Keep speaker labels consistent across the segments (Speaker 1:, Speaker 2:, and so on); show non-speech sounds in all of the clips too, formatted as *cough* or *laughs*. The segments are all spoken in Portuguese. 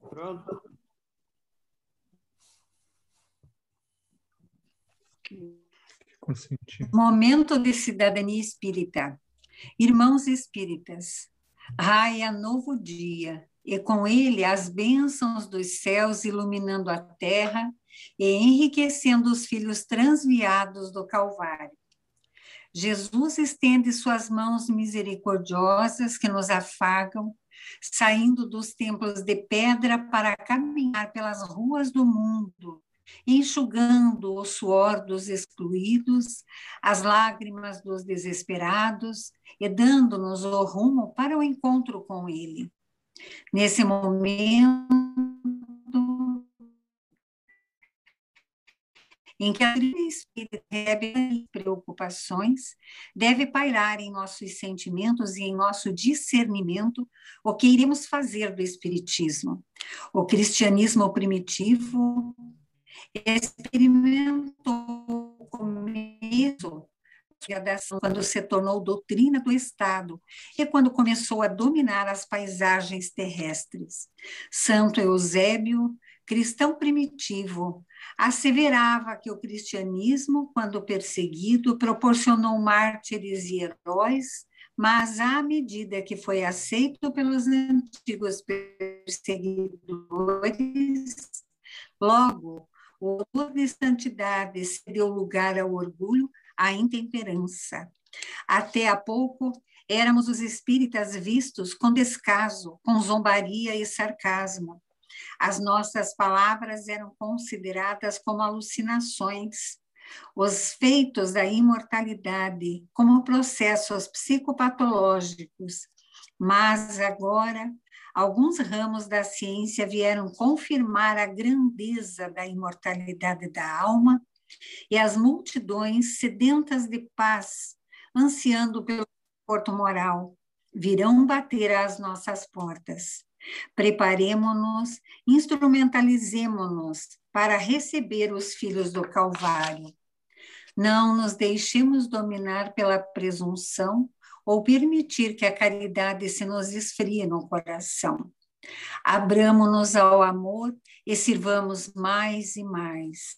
Speaker 1: Pronto.
Speaker 2: Momento de cidadania espírita. Irmãos espíritas, raia novo dia, e com ele as bênçãos dos céus iluminando a terra e enriquecendo os filhos transviados do Calvário. Jesus estende suas mãos misericordiosas que nos afagam, saindo dos templos de pedra para caminhar pelas ruas do mundo, enxugando o suor dos excluídos, as lágrimas dos desesperados e dando-nos o rumo para o encontro com Ele. Nesse momento em que a espírita recebe preocupações, deve pairar em nossos sentimentos e em nosso discernimento o que iremos fazer do Espiritismo. O cristianismo primitivo experimentou o começo quando se tornou doutrina do Estado e quando começou a dominar as paisagens terrestres. Santo Eusébio, cristão primitivo, asseverava que o cristianismo, quando perseguido, proporcionou mártires e heróis, mas à medida que foi aceito pelos antigos perseguidores, logo o odor de santidade cedeu lugar ao orgulho, à intemperança. Até há pouco éramos os espíritas vistos com descaso, com zombaria e sarcasmo. As nossas palavras eram consideradas como alucinações, os feitos da imortalidade como processos psicopatológicos. Mas agora, alguns ramos da ciência vieram confirmar a grandeza da imortalidade da alma e as multidões sedentas de paz, ansiando pelo porto moral, virão bater às nossas portas. Preparemo-nos, instrumentalizemo-nos para receber os filhos do Calvário. Não nos deixemos dominar pela presunção ou permitir que a caridade se nos esfrie no coração. Abramo-nos ao amor e sirvamos mais e mais.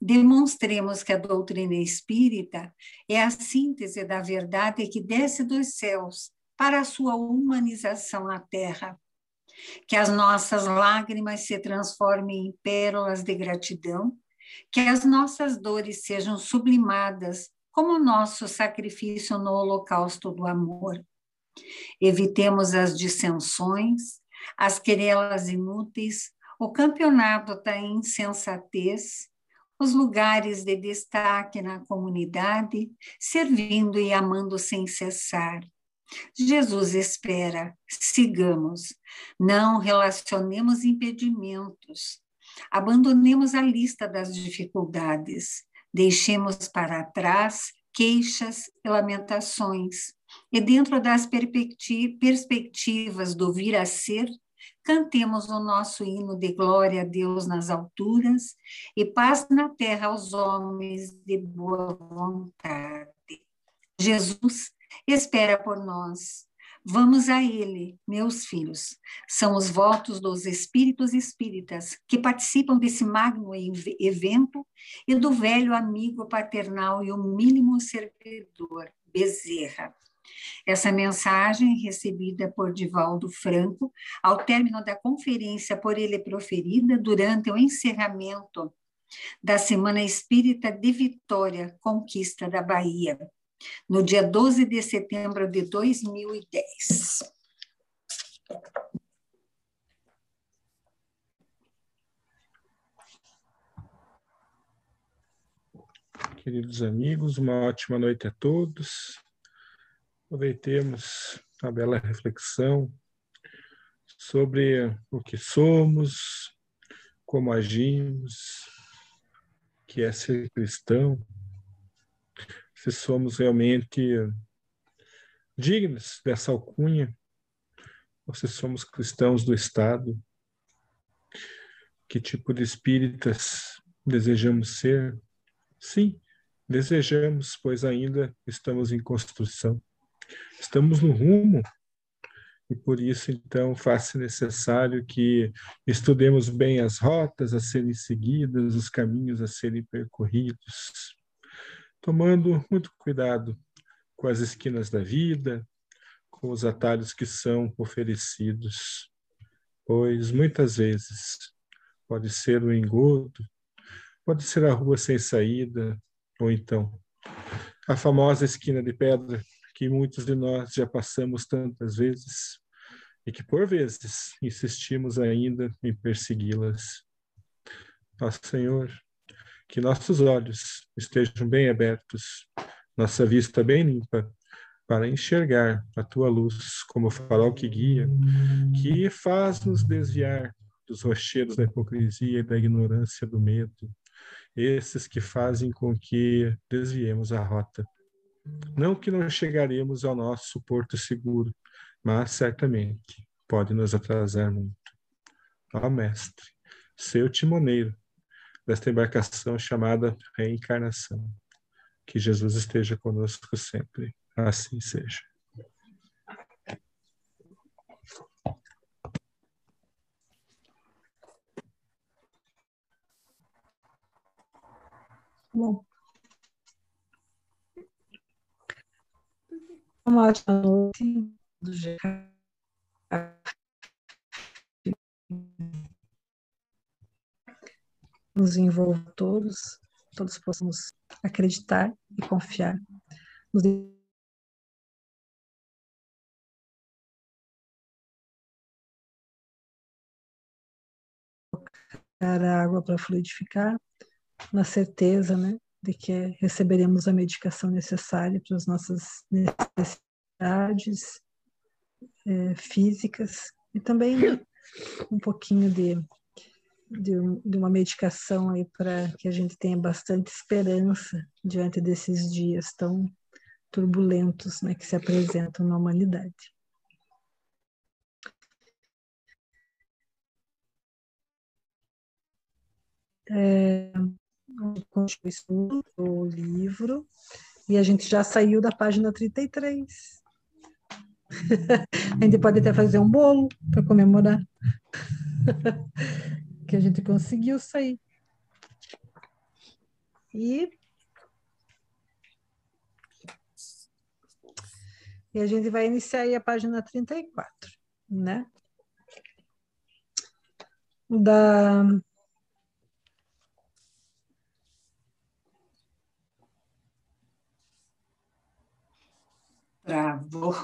Speaker 2: Demonstremos que a doutrina espírita é a síntese da verdade que desce dos céus para a sua humanização na terra que as nossas lágrimas se transformem em pérolas de gratidão, que as nossas dores sejam sublimadas como o nosso sacrifício no holocausto do amor. Evitemos as dissensões, as querelas inúteis, o campeonato da insensatez, os lugares de destaque na comunidade, servindo e amando sem cessar Jesus espera, sigamos, não relacionemos impedimentos, abandonemos a lista das dificuldades, deixemos para trás queixas e lamentações, e dentro das perspectivas do vir a ser, cantemos o nosso hino de glória a Deus nas alturas e paz na terra aos homens de boa vontade. Jesus espera por nós. Vamos a Ele, meus filhos. São os votos dos espíritos espíritas que participam desse magno evento e do velho amigo paternal e o mínimo servidor, Bezerra. Essa mensagem, recebida por Divaldo Franco, ao término da conferência por ele proferida durante o encerramento da Semana Espírita de Vitória, Conquista da Bahia, no dia 12 de setembro de 2010.
Speaker 3: Queridos amigos, uma ótima noite a todos. Aproveitemos a bela reflexão sobre o que somos, como agimos, que é ser cristão, se somos realmente dignos dessa alcunha, ou se somos cristãos do Estado, que tipo de espíritas desejamos ser? Sim, desejamos, pois ainda estamos em construção. Estamos no rumo E por isso, então, faz-se necessário que estudemos bem as rotas a serem seguidas, os caminhos a serem percorridos, tomando muito cuidado com as esquinas da vida, com os atalhos que são oferecidos, pois muitas vezes pode ser o engodo, pode ser a rua sem saída, ou então a famosa esquina de pedra que muitos de nós já passamos tantas vezes e que por vezes insistimos ainda em persegui-las. Nosso Senhor, que nossos olhos estejam bem abertos, nossa vista bem limpa, para enxergar a tua luz como farol que guia, que faz-nos desviar dos rochedos da hipocrisia e da ignorância do medo, esses que fazem com que desviemos a rota. Não que não chegaremos ao nosso porto seguro, mas certamente pode nos atrasar muito. Ó Mestre, seu timoneiro desta embarcação chamada reencarnação, que Jesus esteja conosco sempre. Assim seja.
Speaker 1: Bom. Uma ótima noite do nos envolva todos, todos possamos acreditar e confiar. Nos a água para fluidificar, na certeza né, de que receberemos a medicação necessária para as nossas necessidades é, físicas e também um pouquinho de, de, de uma medicação aí para que a gente tenha bastante esperança diante desses dias tão turbulentos né, que se apresentam na humanidade. É, o livro e a gente já saiu da página 33. *laughs* a gente pode até fazer um bolo para comemorar *laughs* que a gente conseguiu sair. E E a gente vai iniciar aí a página 34, né? Da
Speaker 2: Travou.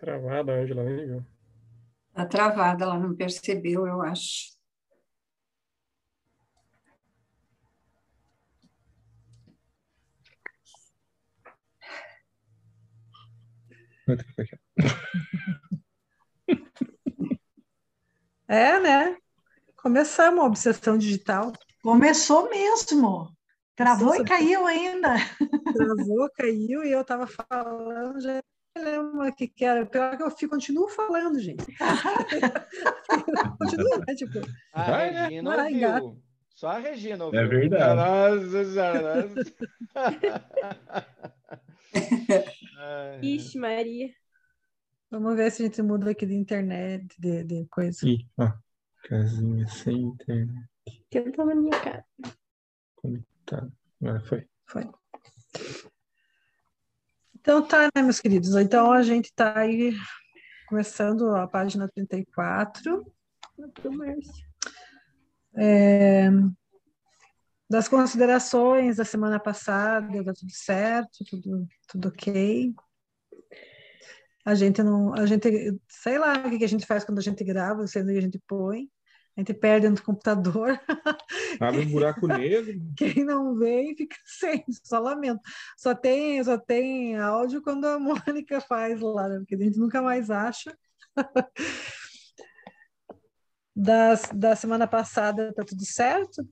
Speaker 3: Travada, a Angela nem viu.
Speaker 2: Está travada, ela não percebeu, eu acho. *laughs*
Speaker 1: É, né? Começamos a obsessão digital.
Speaker 4: Começou mesmo. Travou e caiu ainda.
Speaker 1: Travou, caiu e eu estava falando, já lembro o que, que era. Pior que eu fico, continuo falando, gente. *laughs* Continua, né? Tipo,
Speaker 5: a
Speaker 3: Vai, né?
Speaker 5: Regina
Speaker 1: Vai,
Speaker 5: ouviu.
Speaker 1: gato.
Speaker 5: Só a Regina
Speaker 3: É
Speaker 5: ouviu.
Speaker 3: verdade.
Speaker 5: Nossa senhora, nossa. *laughs* Ai,
Speaker 6: Ixi, Maria.
Speaker 1: vamos ver se a gente muda aqui de internet, de, de coisa.
Speaker 3: Aqui, ó. Casinha sem internet
Speaker 6: Que eu tô na minha cara.
Speaker 3: conectada. Agora foi.
Speaker 1: Foi. Então tá, né, meus queridos? Então a gente está aí começando a página 34.
Speaker 6: Pro Márcio.
Speaker 1: É, das considerações da semana passada, tá tudo certo, tudo, tudo ok. A gente não, a gente, sei lá o que a gente faz quando a gente grava, sendo que a gente põe, a gente perde no computador. *laughs*
Speaker 3: Abre um buraco negro.
Speaker 1: Quem não vem fica *laughs* sem, só lamento. Só tem, só tem áudio quando a *laughs* Mônica faz lá, né? porque a gente nunca mais acha. Das, da semana passada tá tudo certo?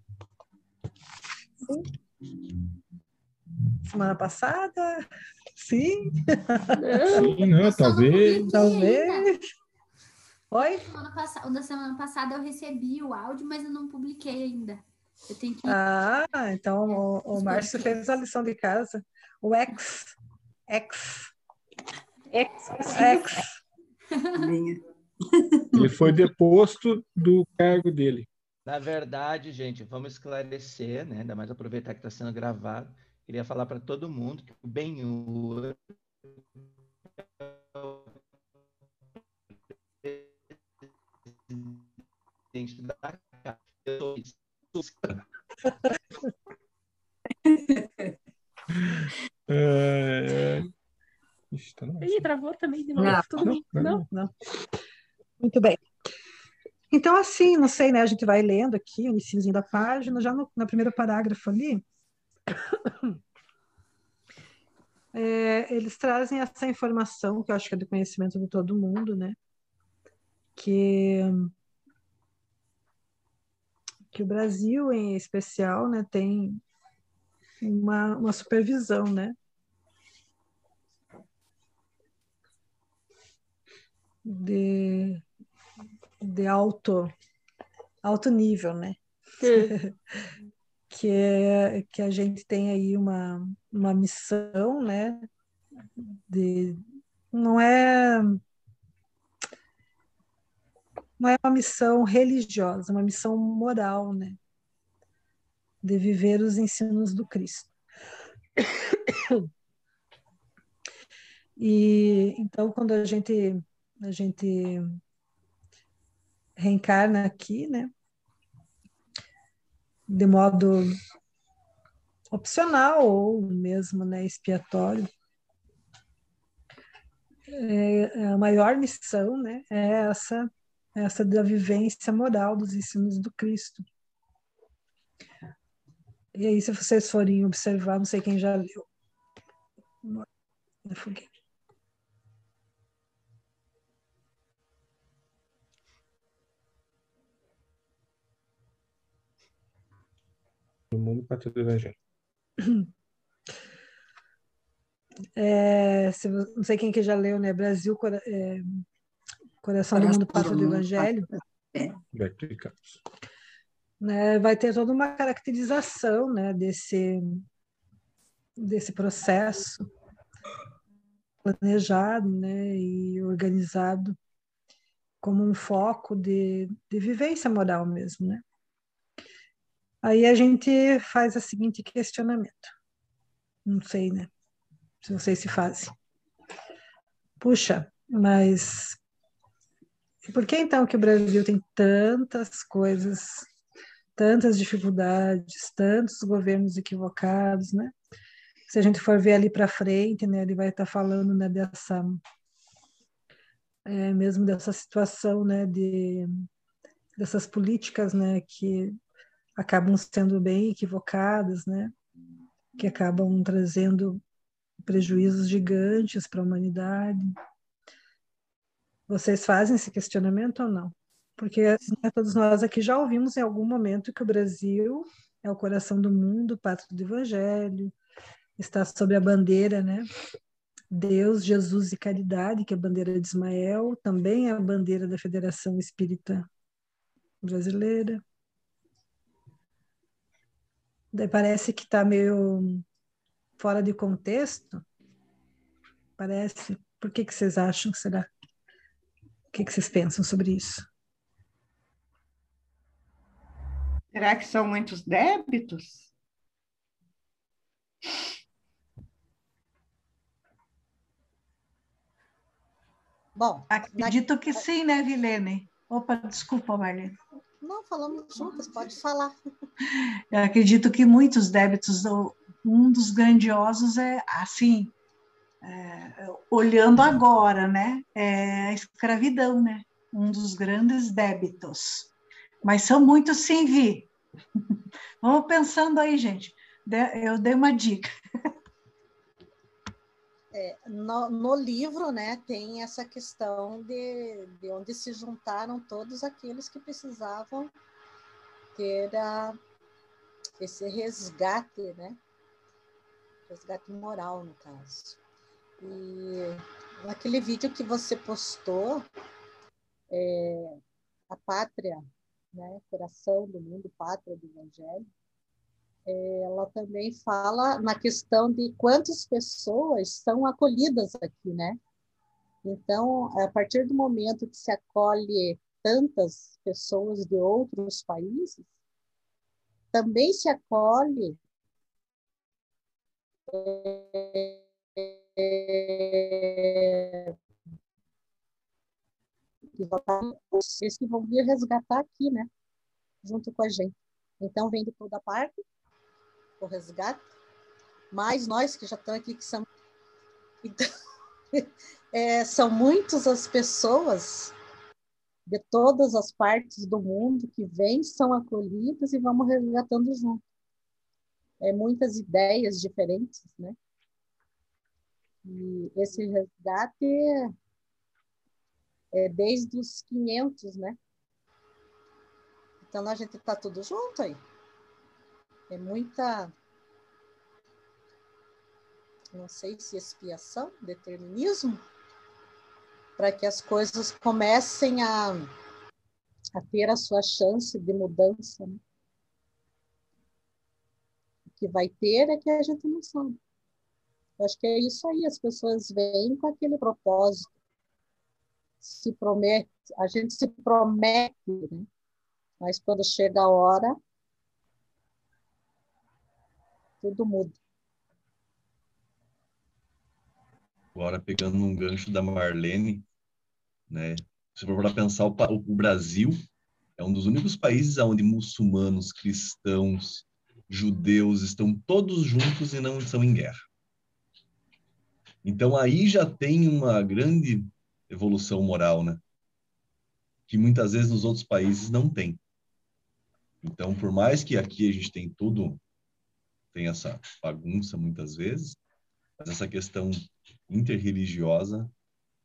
Speaker 1: semana passada? Sim?
Speaker 6: Não,
Speaker 3: Sim, não, talvez.
Speaker 1: Talvez. Oi?
Speaker 7: O da semana passada eu recebi o áudio, mas eu não publiquei ainda. Eu tenho que.
Speaker 1: Ah, então o, o
Speaker 7: os
Speaker 1: Márcio fez a lição de casa. O ex. Ex.
Speaker 6: Ex.
Speaker 1: Ex.
Speaker 3: Ele foi deposto do cargo dele.
Speaker 5: Na verdade, gente, vamos esclarecer, né? Ainda mais aproveitar que está sendo gravado. Queria falar para todo mundo que o Benhur presidente da. Eu sou *laughs*
Speaker 3: É, é. Ixi, tá
Speaker 6: Ih, travou também de novo.
Speaker 2: Não.
Speaker 6: Tudo bem. Não.
Speaker 1: Não. Muito bem. Então, assim, não sei, né? A gente vai lendo aqui o iniciozinho da página, já no, no primeiro parágrafo ali. é, eles trazem essa informação, que eu acho que é do conhecimento de todo mundo, né? Que, que o Brasil, em especial, né, tem uma, uma supervisão, né? De, de alto, alto nível, né?
Speaker 6: Hum. *laughs*
Speaker 1: que é que a gente tem aí uma, uma missão, né? De, não é não é uma missão religiosa, é uma missão moral, né? De viver os ensinos do Cristo. E então quando a gente a gente reencarna aqui, né? de modo opcional ou mesmo né, expiatório. É, a maior missão né, é essa, essa da vivência moral dos ensinos do Cristo. E aí, se vocês forem observar, não sei quem já leu. Na fogueira.
Speaker 3: Do mundo para todo o evangelho.
Speaker 1: É, se não sei quem que já leu, né? Brasil, é, Coração do
Speaker 2: Coração
Speaker 1: Mundo,
Speaker 2: do
Speaker 1: do
Speaker 2: Mundo,
Speaker 1: Evangelho.
Speaker 3: Beto e Carlos.
Speaker 1: né, vai ter toda uma caracterização né, desse, desse processo planejado né, e organizado como um foco de, de vivência moral mesmo. Né? Aí a gente faz o seguinte questionamento. Não sei, né? Se vocês se fazem. Puxa, mas por que então que o Brasil tem tantas coisas tantas dificuldades, tantos governos equivocados, né? Se a gente for ver ali para frente, né, ele vai estar falando, né, dessa é, mesmo dessa situação, né, de dessas políticas, né, que acabam sendo bem equivocadas, né, que acabam trazendo prejuízos gigantes para a humanidade. Vocês fazem esse questionamento ou não? Porque né, todos nós aqui já ouvimos em algum momento que o Brasil é o coração do mundo, pátria do Evangelho, está sob a bandeira, né? Deus, Jesus e caridade, que é a bandeira de Ismael, também é a bandeira da Federação Espírita Brasileira. Daí parece que está meio fora de contexto. Parece. Por que, que vocês acham? Será? O que, que vocês pensam sobre isso?
Speaker 4: Será que são muitos débitos?
Speaker 8: Bom,
Speaker 4: Acredito que sim, né, Vilene? Opa, desculpa, Marlene.
Speaker 8: não falamos juntas, pode falar.
Speaker 4: Eu acredito que muitos débitos, um dos grandiosos é, assim, é, olhando agora, né, é a escravidão, né, um dos grandes débitos. Mas são muitos sim, Vi. *laughs* Vamos pensando aí, gente. Eu dei uma dica.
Speaker 8: No, no livro, né, tem essa questão de, de onde se juntaram todos aqueles que precisavam ter a, esse resgate, né? resgate moral, no caso. E naquele vídeo que você postou, é, a pátria, né, coração do mundo, pátria do evangelho, é, ela também fala na questão de quantas pessoas são acolhidas aqui, né? Então, a partir do momento que se acolhe tantas pessoas de outros países, também se acolhe é, esses que vão vir resgatar aqui, né? Junto com a gente. Então, vem de toda parte o resgate, mas nós que já estamos aqui, que são. Então, *laughs* é, são muitas as pessoas de todas as partes do mundo que vêm, são acolhidas e vamos resgatando junto. É, muitas ideias diferentes, né? E esse resgate é desde os 500, né? Então a gente está tudo junto aí. É muita, não sei se expiação, determinismo, para que as coisas comecem a, a ter a sua chance de mudança. Né? O que vai ter é que a gente não sabe. Acho que é isso aí, as pessoas vêm com aquele propósito. Se promete, a gente se promete, né? mas quando chega a hora, tudo muda.
Speaker 9: Agora, pegando um gancho da Marlene, né? Se for para pensar, o, o Brasil é um dos únicos países onde muçulmanos, cristãos, judeus estão todos juntos e não estão em guerra. Então aí já tem uma grande evolução moral, né? Que muitas vezes nos outros países não tem. Então, por mais que aqui a gente tem tudo, tem essa bagunça muitas vezes, mas essa questão interreligiosa,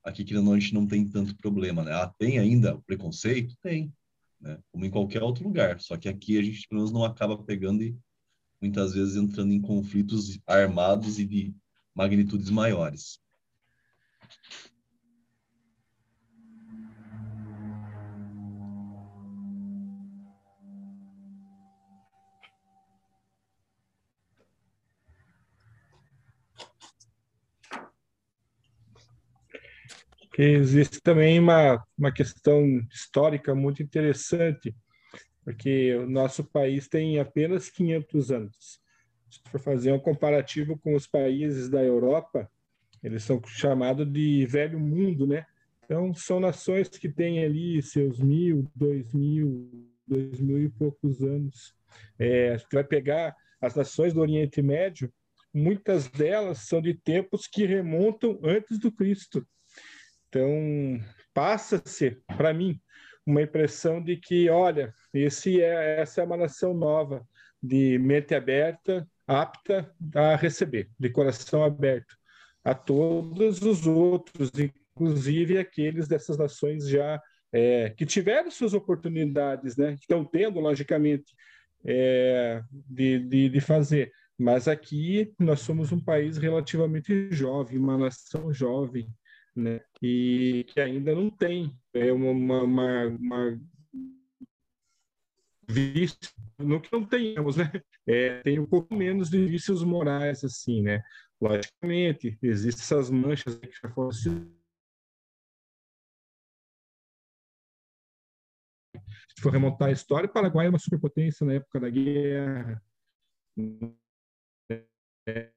Speaker 9: aqui que a gente não tem tanto problema, né? Ah, tem ainda preconceito? Tem, né? Como em qualquer outro lugar. Só que aqui a gente pelo menos não acaba pegando e muitas vezes entrando em conflitos armados e de magnitudes maiores.
Speaker 3: que existe também uma, uma questão histórica muito interessante, porque o nosso país tem apenas 500 anos. Se for fazer um comparativo com os países da Europa, eles são chamados de velho mundo, né? Então, são nações que têm ali seus mil, dois mil, dois mil e poucos anos. É, a gente vai pegar as nações do Oriente Médio, muitas delas são de tempos que remontam antes do Cristo. Então, passa-se, para mim, uma impressão de que, olha, esse é, essa é uma nação nova, de mente aberta, apta a receber, de coração aberto, a todos os outros, inclusive aqueles dessas nações já é, que tiveram suas oportunidades, né? estão tendo, logicamente, é, de, de, de fazer. Mas aqui nós somos um país relativamente jovem, uma nação jovem, né? E que ainda não tem é uma, uma, uma vício, no que não tenhamos, né? É, tem um pouco menos de vícios morais, assim, né? Logicamente, existem essas manchas que já foram se for remontar a história, o Paraguai é uma superpotência na época da guerra. É,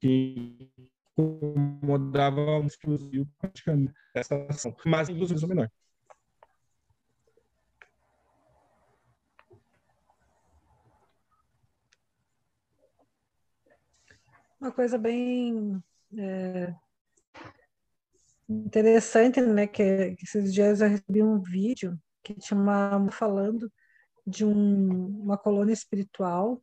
Speaker 3: que incomodava um exclusivo praticamente essa ação, mas em menor.
Speaker 1: Uma coisa bem é, interessante, né, que, que, esses dias eu recebi um vídeo que tinha uma falando de um, uma colônia espiritual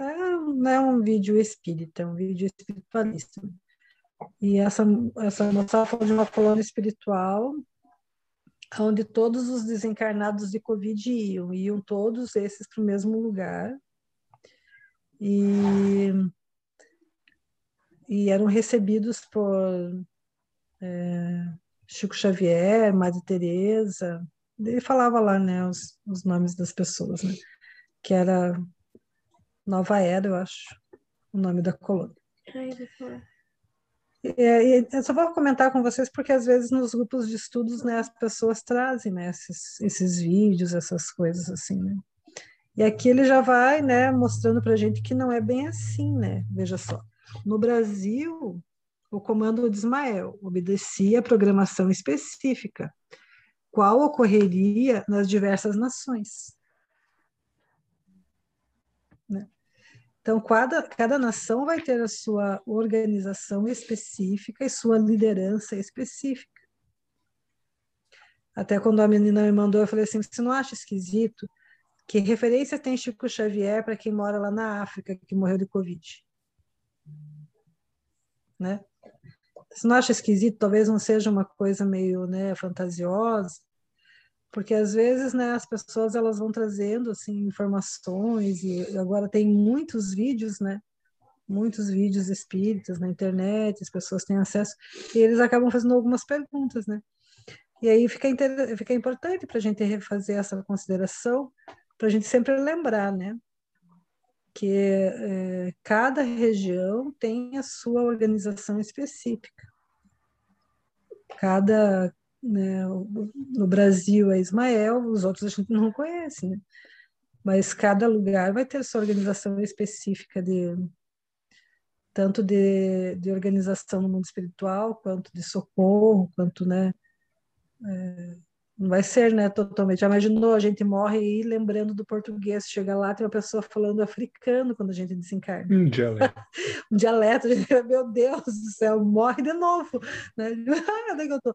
Speaker 1: é, não é um vídeo espírita, é um vídeo espiritualista. E essa, essa moça falou de uma colônia espiritual onde todos os desencarnados de Covid iam, iam todos esses para o mesmo lugar. E, e eram recebidos por é, Chico Xavier, Madre Teresa, ele falava lá, né, os, os nomes das pessoas, né, que era Nova Era, eu acho, o nome da colônia. É, eu só vou comentar com vocês porque às vezes nos grupos de estudos, né, as pessoas trazem, né, esses, esses vídeos, essas coisas assim, né. E aqui ele já vai, né, mostrando para a gente que não é bem assim, né. Veja só, no Brasil, o comando de Ismael obedecia a programação específica, qual ocorreria nas diversas nações. Né? Então, cada, cada nação vai ter a sua organização específica e sua liderança específica. Até quando a menina me mandou, eu falei assim: você não acha esquisito? Que referência tem Chico Xavier para quem mora lá na África, que morreu de Covid? Né? Você não acha esquisito? Talvez não seja uma coisa meio né, fantasiosa, porque às vezes né, as pessoas elas vão trazendo assim informações e agora tem muitos vídeos, né? Muitos vídeos espíritas na internet, as pessoas têm acesso e eles acabam fazendo algumas perguntas, né? E aí fica, inter... fica importante para a gente refazer essa consideração, para a gente sempre lembrar, né? Que é, cada região tem a sua organização específica. Cada né? No Brasil é Ismael, os outros a gente não conhece, né? Mas cada lugar vai ter sua organização específica de tanto de, de organização no mundo espiritual, quanto de socorro, quanto, né? É, não vai ser, né, totalmente. Já imaginou, a gente morre aí lembrando do português, chega lá, tem uma pessoa falando africano quando a gente desencarna.
Speaker 3: Um dialeto. *laughs*
Speaker 1: um dialeto, a gente, meu Deus do céu, morre de novo. Né? *laughs* Onde é que eu tô?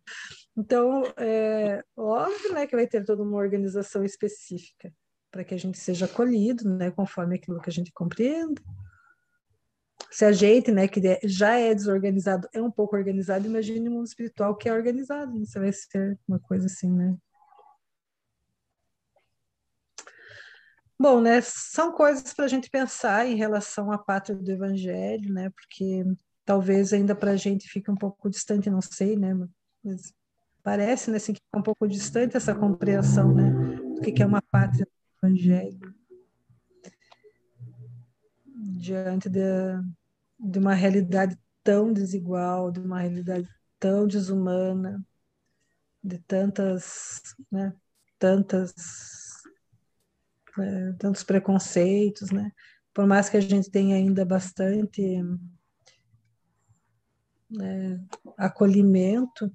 Speaker 1: Então, é óbvio né, que vai ter toda uma organização específica para que a gente seja acolhido, né, conforme aquilo que a gente compreenda. Se a gente, né, que já é desorganizado, é um pouco organizado, imagine um mundo espiritual que é organizado, né? você vai ser uma coisa assim, né? Bom, né, são coisas para a gente pensar em relação à pátria do Evangelho, né, porque talvez ainda para a gente fique um pouco distante, não sei, né, mas parece, né, assim, que fica um pouco distante essa compreensão, né, do que é uma pátria do Evangelho diante de, de uma realidade tão desigual, de uma realidade tão desumana, de tantas, né, tantas, é, tantos preconceitos, né? Por mais que a gente tenha ainda bastante é, acolhimento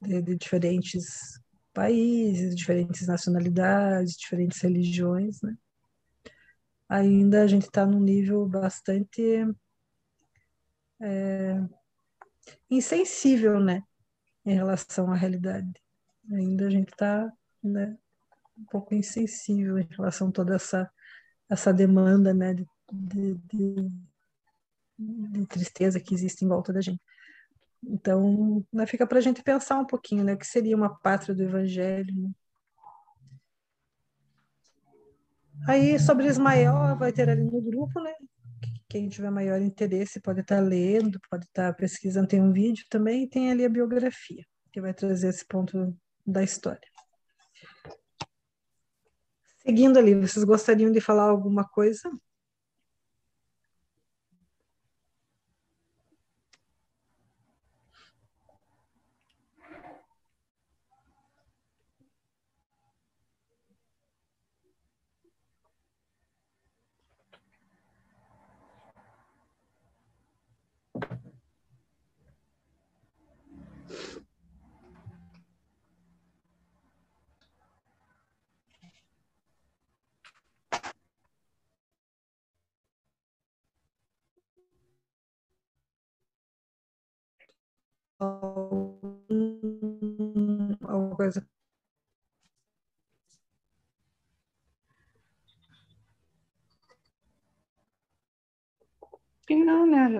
Speaker 1: de, de diferentes países, diferentes nacionalidades, diferentes religiões, né? Ainda a gente está num nível bastante é, insensível, né, em relação à realidade. Ainda a gente está né, um pouco insensível em relação a toda essa, essa demanda né, de, de, de, de tristeza que existe em volta da gente. Então, né, fica para a gente pensar um pouquinho, né, o que seria uma pátria do evangelho, né? Aí, sobre Ismael, vai ter ali no grupo, né? Quem tiver maior interesse pode estar lendo, pode estar pesquisando. Tem um vídeo também tem ali a biografia, que vai trazer esse ponto da história. Seguindo ali, vocês gostariam de falar alguma coisa?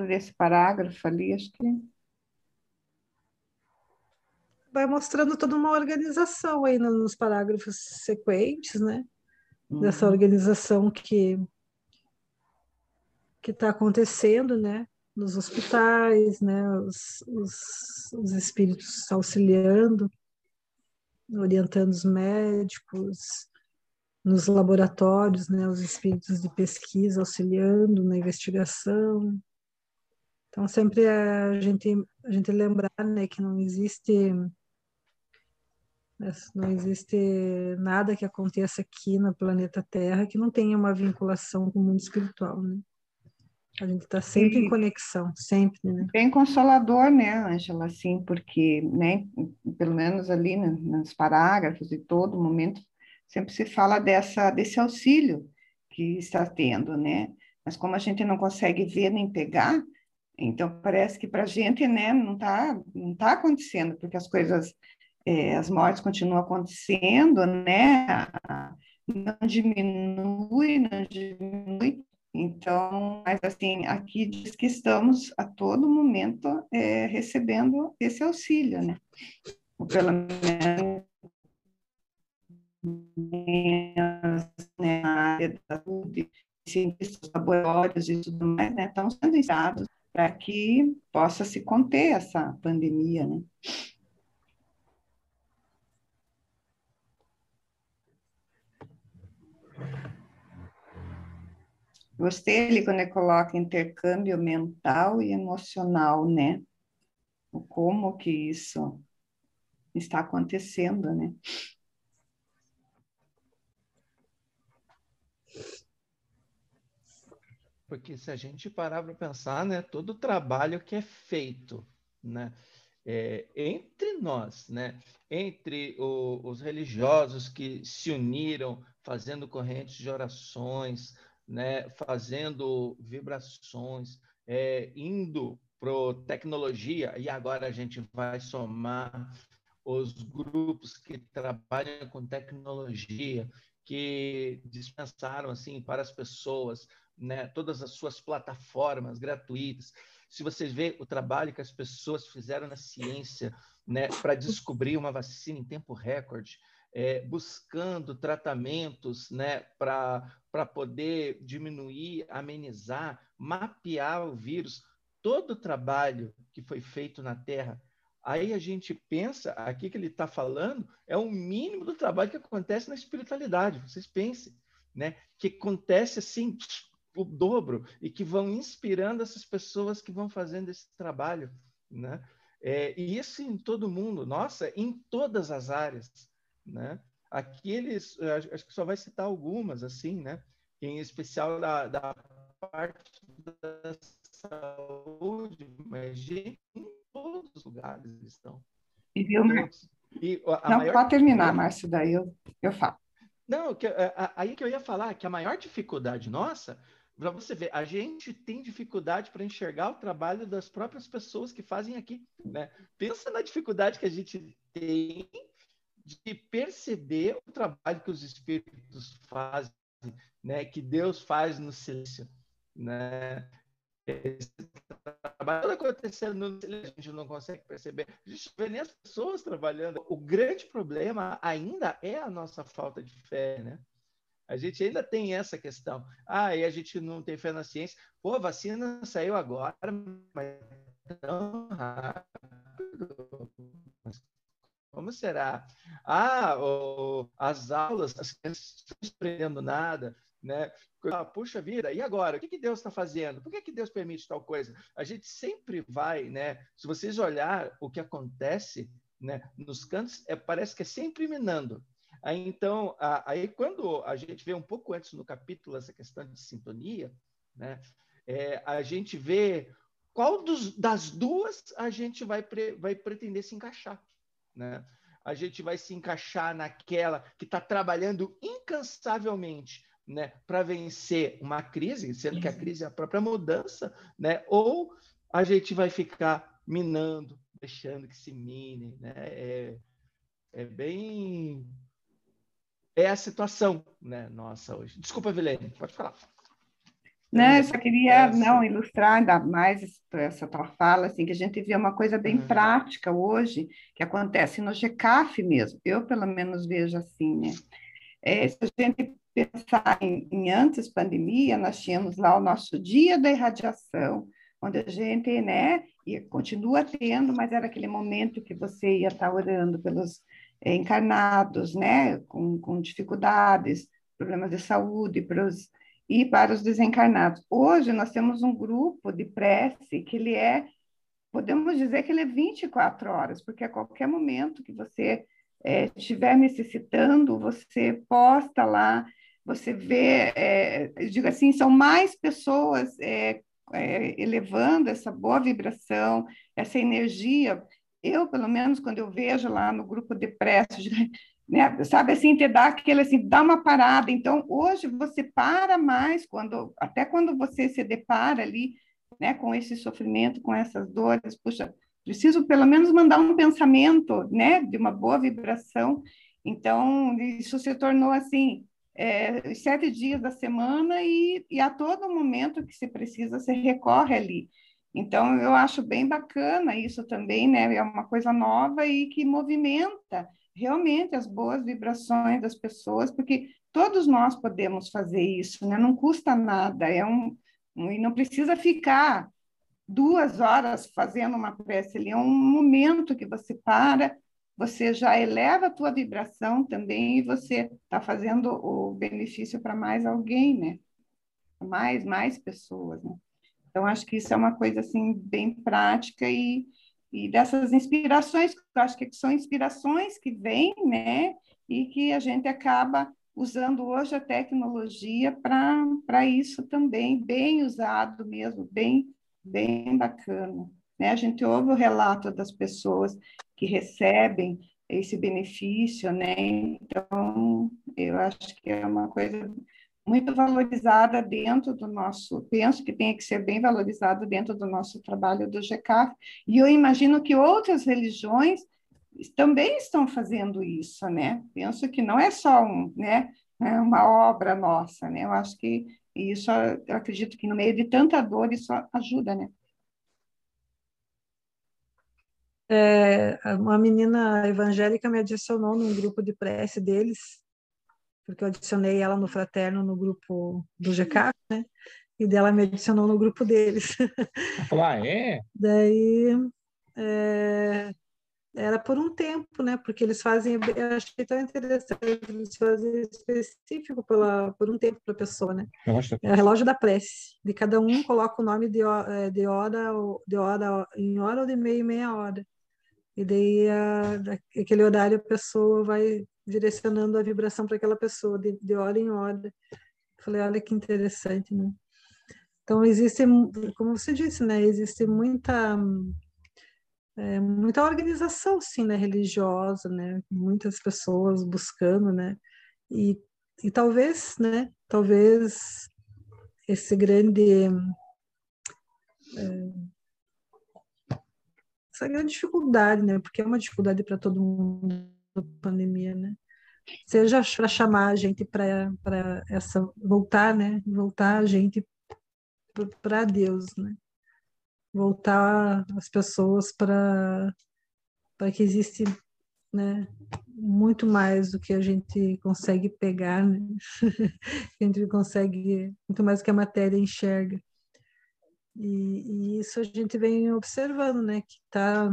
Speaker 10: Desse parágrafo ali, acho que.
Speaker 1: vai mostrando toda uma organização aí no- nos parágrafos sequentes, né? Dessa
Speaker 10: Uhum.
Speaker 1: organização que que está acontecendo, né? Nos hospitais, né? Os, os, os espíritos auxiliando, orientando os médicos, nos laboratórios, né? Os espíritos de pesquisa auxiliando na investigação. Então, sempre a gente, a gente lembrar né, que não existe não existe nada que aconteça aqui no planeta Terra que não tenha uma vinculação com o mundo espiritual, né? A gente está sempre em
Speaker 10: E-
Speaker 1: conexão, sempre, né?
Speaker 10: Bem consolador, né, Ângela, assim, porque, né, pelo menos ali né, nos parágrafos e todo momento, sempre se fala dessa, desse auxílio que está tendo, né? Mas como a gente não consegue ver nem pegar, então parece que para a gente, né, não está não tá acontecendo, porque as coisas, eh, as mortes continuam acontecendo, né? Não diminui, não diminui. Então, mas assim, aqui diz que estamos a todo momento eh, recebendo esse auxílio, né? Ou pelo menos né, na área da saúde, cientistas, laboratórios e tudo mais, né, estão sendo usados para que possa se conter essa pandemia, né? Gostei ali quando ele coloca intercâmbio mental e emocional, né? Como que isso está acontecendo, né?
Speaker 5: Porque se a gente parar para pensar, né, todo o trabalho que é feito, né, é, entre nós, né, entre o- os religiosos que se uniram, fazendo correntes de orações, né, fazendo vibrações, é, indo para tecnologia, e agora a gente vai somar os grupos que trabalham com tecnologia, que dispensaram assim para as pessoas né, todas as suas plataformas gratuitas. Se vocês verem o trabalho que as pessoas fizeram na ciência né, para descobrir uma vacina em tempo recorde, é, buscando tratamentos né, para poder diminuir, amenizar, mapear o vírus, todo o trabalho que foi feito na Terra. Aí a gente pensa, aqui que ele está falando, é o mínimo do trabalho que acontece na espiritualidade. Vocês pensem, né? Que acontece assim o dobro e que vão inspirando essas pessoas que vão fazendo esse trabalho, né? É, e isso em todo mundo, nossa, em todas as áreas, né? Aqui eles, acho que só vai citar algumas, assim, né? Em especial da, da parte da saúde, mas gente, em todos os lugares estão.
Speaker 10: E viu,
Speaker 5: Todos. E a
Speaker 10: Não,
Speaker 5: maior
Speaker 10: pode terminar, Márcio, daí eu, eu falo.
Speaker 5: não, que, a- a- aí que eu ia falar que a maior dificuldade nossa, para você ver, a gente tem dificuldade para enxergar o trabalho das próprias pessoas que fazem aqui, né? Pensa na dificuldade que a gente tem de perceber o trabalho que os espíritos fazem, né? Que Deus faz no silêncio, né? Esse trabalho todo acontecendo no silêncio, a gente não consegue perceber. A gente vê nem as pessoas trabalhando. O grande problema ainda é a nossa falta de fé, né? A gente ainda tem essa questão. Ah, e a gente não tem fé na ciência. Pô, a vacina saiu agora, mas tão rápido. Como será? Ah, o- as aulas, as crianças não estão aprendendo nada, né? Ah, puxa vida, e agora? O que, que Deus está fazendo? Por que, que Deus permite tal coisa? A gente sempre vai, né? Se vocês olhar o que acontece, né, nos cantos, é, parece que é sempre minando. Aí, então, aí quando a gente vê um pouco antes no capítulo essa questão de sintonia, né, é, a gente vê qual dos- das duas a gente vai, pre- vai pretender se encaixar, né? A gente vai se encaixar naquela que está trabalhando incansavelmente, né, para vencer uma crise, sendo que a crise é a própria mudança, né? Ou a gente vai ficar minando, deixando que se mine, né? É, é bem é a situação, né, nossa hoje. Desculpa, Vilene, pode falar.
Speaker 10: Não, eu só queria não ilustrar ainda mais essa tua fala, assim, que a gente vê uma coisa bem
Speaker 5: Uhum.
Speaker 10: prática hoje, que acontece no GCAF mesmo. Eu, pelo menos, vejo assim, né? É, se a gente pensar em, em antes pandemia, nós tínhamos lá o nosso dia da irradiação, onde a gente, né, e continua tendo, mas era aquele momento que você ia estar orando pelos é, encarnados, né, com, com dificuldades, problemas de saúde, pros, e para os desencarnados. Hoje nós temos um grupo de prece que ele é, podemos dizer que ele é 24 horas, porque a qualquer momento que você é, estiver necessitando, você posta lá, você vê, é, digo assim, são mais pessoas é, é, elevando essa boa vibração, essa energia. Eu, pelo menos, quando eu vejo lá no grupo de prece, *laughs* né, sabe assim, te dá aquele assim, dá uma parada. Então, hoje você para mais quando, até quando você se depara ali, né, com esse sofrimento, com essas dores, puxa, preciso pelo menos mandar um pensamento, né, de uma boa vibração. Então, isso se tornou assim, é, sete dias da semana e, e a todo momento que se precisa, se recorre ali. Então, eu acho bem bacana isso também, né? É uma coisa nova e que movimenta realmente as boas vibrações das pessoas, porque todos nós podemos fazer isso, né? Não custa nada, é um, um e não precisa ficar duas horas fazendo uma prece ali, é um momento que você para, você já eleva a tua vibração também e você está fazendo o benefício para mais alguém, né? Mais, mais pessoas, né? Então, acho que isso é uma coisa, assim, bem prática e, e dessas inspirações, que eu acho que são inspirações que vêm, né? E que a gente acaba usando hoje a tecnologia para isso também, bem usado mesmo, bem, bem bacana. Né? A gente ouve o relato das pessoas que recebem esse benefício, né? Então, eu acho que é uma coisa muito valorizada dentro do nosso, penso que tem que ser bem valorizado dentro do nosso trabalho do GCAF, e eu imagino que outras religiões também estão fazendo isso, né? Penso que não é só um, né, é uma obra nossa, né? Eu acho que isso, eu acredito que no meio de tanta dor isso ajuda, né?
Speaker 1: É, uma menina evangélica me adicionou num grupo de prece deles, porque eu adicionei ela no fraterno no grupo do GCAP, né? E dela me adicionou no grupo deles.
Speaker 3: Ah, é? *laughs*
Speaker 1: Daí é, era por um tempo, né? Porque eles fazem, eu achei tão interessante, eles fazem específico pela, por um tempo para a pessoa, né? É o relógio da prece. De cada um coloca o nome de, ho- de hora, de hora em hora ou de meia em meia hora. E daí, a, aquele horário, a pessoa vai direcionando a vibração para aquela pessoa, de, de hora em hora. Falei, olha que interessante, né? Então, existe, como você disse, né? Existe muita, é, muita organização, sim, né? Religiosa, né? Muitas pessoas buscando, né? E, e talvez, né? Talvez esse grande... É, essa grande dificuldade, né? Porque é uma dificuldade para todo mundo pandemia, né? Seja para chamar a gente para essa voltar, né? Voltar a gente para Deus, né? Voltar as pessoas para para que existe, né? Muito mais do que a gente consegue pegar, né? *laughs* a gente consegue muito mais do que a matéria enxerga. E, e, isso a gente vem observando, né, que tá,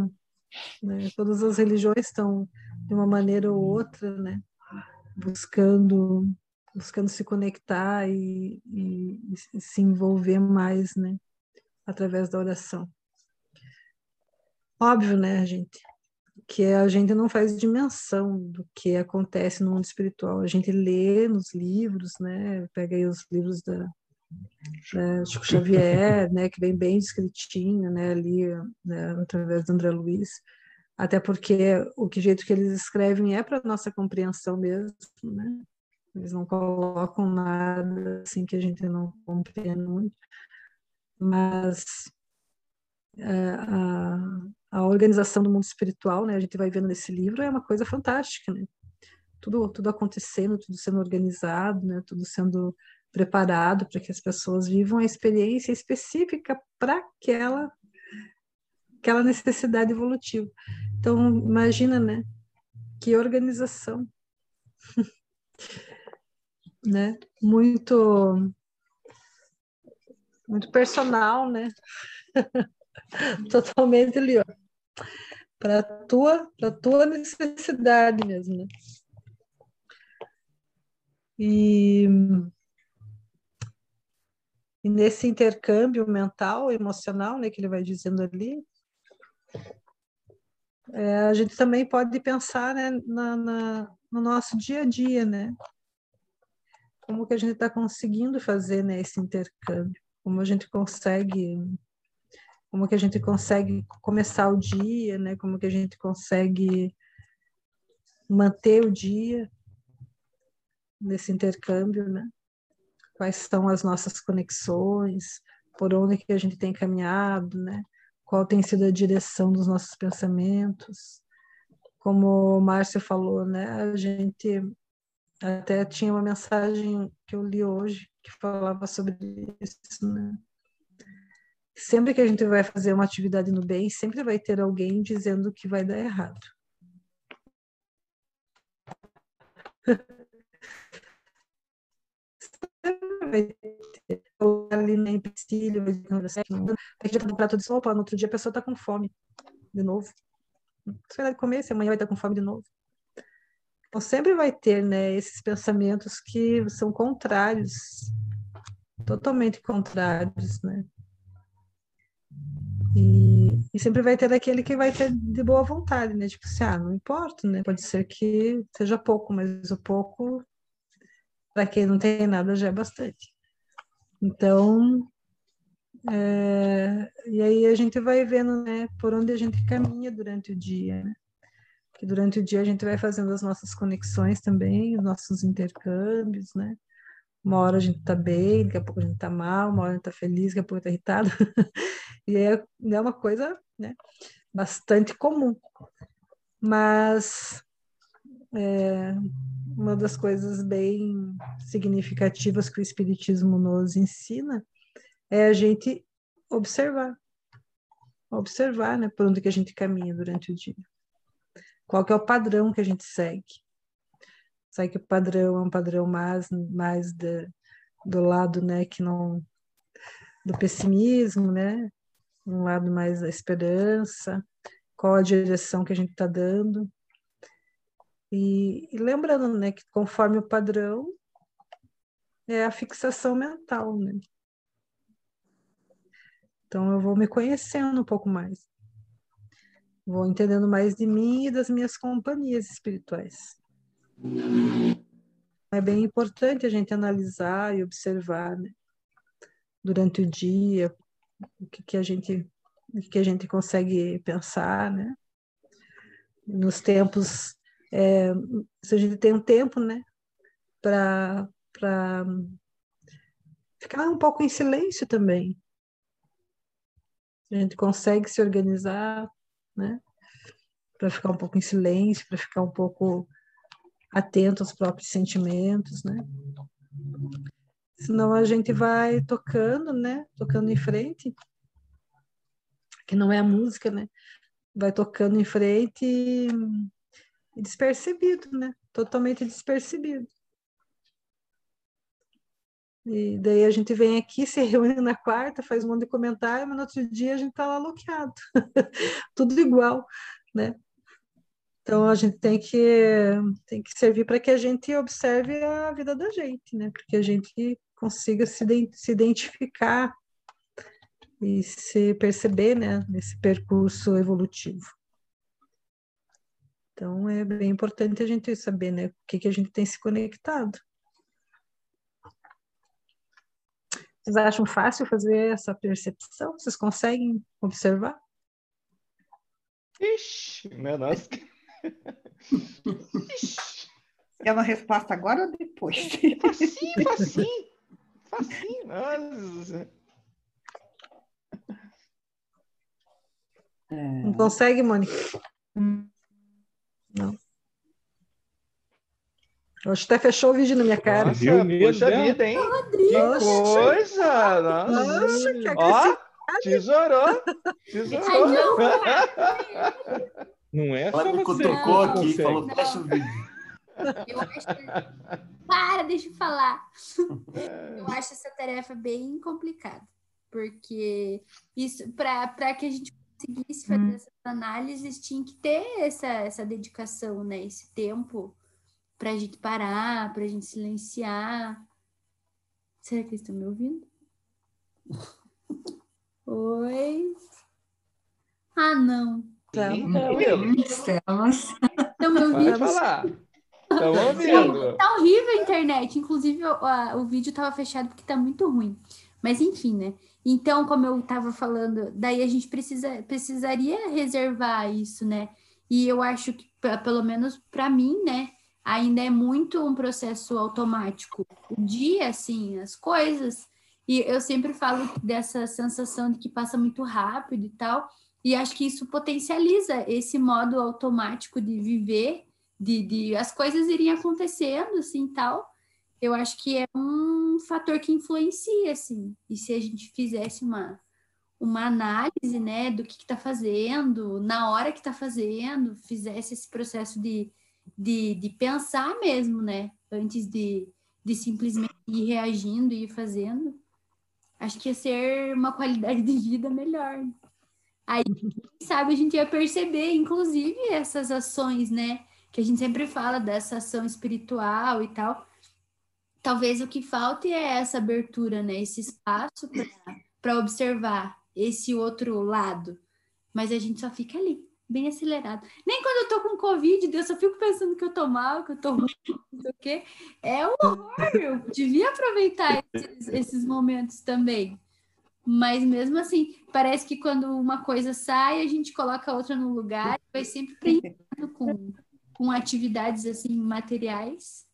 Speaker 1: né, todas as religiões estão de uma maneira ou outra, né, buscando, buscando se conectar e, e, e se envolver mais, né, através da oração. Óbvio, né, gente, que a gente não faz dimensão do que acontece no mundo espiritual. A gente lê nos livros, né, pega aí os livros da né, Chico Xavier, né, que vem bem descritinho, né, ali, né, através do André Luiz, até porque o que jeito que eles escrevem é para nossa compreensão mesmo, né, eles não colocam nada assim que a gente não compreende muito, mas a, a organização do mundo espiritual, né, a gente vai vendo nesse livro, é uma coisa fantástica, né, tudo, tudo acontecendo, tudo sendo organizado, né, tudo sendo preparado para que as pessoas vivam a experiência específica para aquela aquela necessidade evolutiva. Então, imagina, né? Que organização. *laughs* né? Muito muito personal, né? *laughs* Totalmente ali, ó. Para tua, para tua necessidade mesmo, né? E, e nesse intercâmbio mental, emocional, né, que ele vai dizendo ali, é, a gente também pode pensar né, na, na, no nosso dia a dia, né? Como que a gente está conseguindo fazer né, esse intercâmbio? Como a gente consegue como que a gente consegue começar o dia, né? Como que a gente consegue manter o dia nesse intercâmbio, né? Quais são as nossas conexões, por onde que a gente tem caminhado, né? Qual tem sido a direção dos nossos pensamentos? Como o Márcio falou, né? A gente até tinha uma mensagem que eu li hoje que falava sobre isso, né? Sempre que a gente vai fazer uma atividade no bem, sempre vai ter alguém dizendo que vai dar errado. *laughs* vai ter ali na empecilho, a gente vai comprar tudo isso, opa, no outro dia a pessoa está com fome de novo. Você vai comer, se amanhã vai estar com fome de novo. Então sempre vai ter, né, esses pensamentos que são contrários, totalmente contrários, né? E, e, sempre vai ter aquele que vai ter de boa vontade, né? Tipo assim, ah, não importa, né? Pode ser que seja pouco, mas o pouco, para quem não tem nada, já é bastante. Então, é, e aí a gente vai vendo, né, por onde a gente caminha durante o dia, né? Que durante o dia a gente vai fazendo as nossas conexões também, os nossos intercâmbios, né? Uma hora a gente está bem, daqui a pouco a gente está mal, uma hora a gente está feliz, daqui a pouco está irritado. *laughs* e é, é uma coisa né, bastante comum. Mas é, uma das coisas bem significativas que o Espiritismo nos ensina é a gente observar. Observar né, por onde que a gente caminha durante o dia. Qual que é o padrão que a gente segue sai que o padrão é um padrão mais, mais de, do lado, né, que não do pessimismo, né, um lado mais da esperança, qual a direção que a gente está dando. E, e, lembrando, né, que conforme o padrão é a fixação mental, né? Então eu vou me conhecendo um pouco mais. Vou entendendo mais de mim e das minhas companhias espirituais. É bem importante a gente analisar e observar né? durante o dia o que, que a gente o que a gente consegue pensar, né? Nos tempos, é, se a gente tem um tempo, né, para ficar um pouco em silêncio também. A gente consegue se organizar, né, para ficar um pouco em silêncio, para ficar um pouco atento aos próprios sentimentos, né? Senão a gente vai tocando, né? Tocando em frente, que não é a música, né? Vai tocando em frente despercebido, né? Totalmente despercebido. E daí a gente vem aqui, *laughs* se reúne na quarta, faz um monte de comentário, mas no outro dia a gente tá lá bloqueado. *laughs* Tudo igual, né? Então a gente tem que, tem que servir para que a gente observe a vida da gente, né? Para que a gente consiga se, se identificar e se perceber, né, nesse percurso evolutivo. Então é bem importante a gente saber, né, o que, que a gente tem se conectado. Vocês acham fácil fazer essa percepção? Vocês conseguem observar?
Speaker 5: Ixi, meu nossa.
Speaker 10: É uma resposta agora ou depois?
Speaker 5: Facinho, facinho. Facinho. Nossa.
Speaker 1: É... Não consegue, Mônica? Não. Acho que até fechou o vídeo na minha cara.
Speaker 5: Nossa,
Speaker 3: Viu
Speaker 5: puxa
Speaker 3: né?
Speaker 5: vida, hein?
Speaker 7: Rodrigo,
Speaker 5: Que
Speaker 1: Nossa.
Speaker 5: coisa! Nossa.
Speaker 1: Nossa, que
Speaker 5: Ó,
Speaker 1: agressividade.
Speaker 5: tesourou!
Speaker 7: Ai,
Speaker 5: Tesourou!
Speaker 7: não, *laughs*
Speaker 3: Não é
Speaker 11: Ela
Speaker 3: só
Speaker 11: me cutucou aqui,
Speaker 3: consegue.
Speaker 11: falou, fecha o vídeo.
Speaker 7: eu acho que... Para, deixa eu falar. Eu acho essa tarefa bem complicada, porque isso para que a gente conseguisse fazer essas análises tinha que ter essa, essa dedicação, né? Esse tempo para a gente parar, para a gente silenciar. Será que eles estão me ouvindo? *laughs* Oi. Ah, não.
Speaker 2: Estamos.
Speaker 7: Estão me
Speaker 5: Pode
Speaker 7: ouvindo?
Speaker 5: falar. *laughs* Estamos ouvindo.
Speaker 7: Tá horrível a internet. Inclusive, o, a- o vídeo tava fechado porque tá muito ruim. Mas enfim, né? Então, como eu tava falando, daí a gente precisa, precisaria reservar isso, né? E eu acho que, pe- pelo menos para mim, né? Ainda é muito um processo automático. O dia, assim, as coisas. E eu sempre falo dessa sensação de que passa muito rápido e tal. E acho que isso potencializa esse modo automático de viver de, de as coisas irem acontecendo assim tal eu acho que é um fator que influencia assim e se a gente fizesse uma uma análise né do que está fazendo na hora que está fazendo fizesse esse processo de, de, de pensar mesmo né antes de, de simplesmente ir reagindo e ir fazendo acho que ia ser uma qualidade de vida melhor aí quem sabe a gente ia perceber inclusive essas ações né que a gente sempre fala dessa ação espiritual e tal. Talvez o que falte é essa abertura, né? Esse espaço para observar esse outro lado. Mas a gente só fica ali, bem acelerado. Nem quando eu tô com Covid, eu só fico pensando que eu tô mal, que eu tô ruim, não sei o quê. É um horror. Eu devia aproveitar esses, esses momentos também. Mas mesmo assim, parece que quando uma coisa sai, a gente coloca a outra no lugar e vai sempre preenchendo com com atividades assim materiais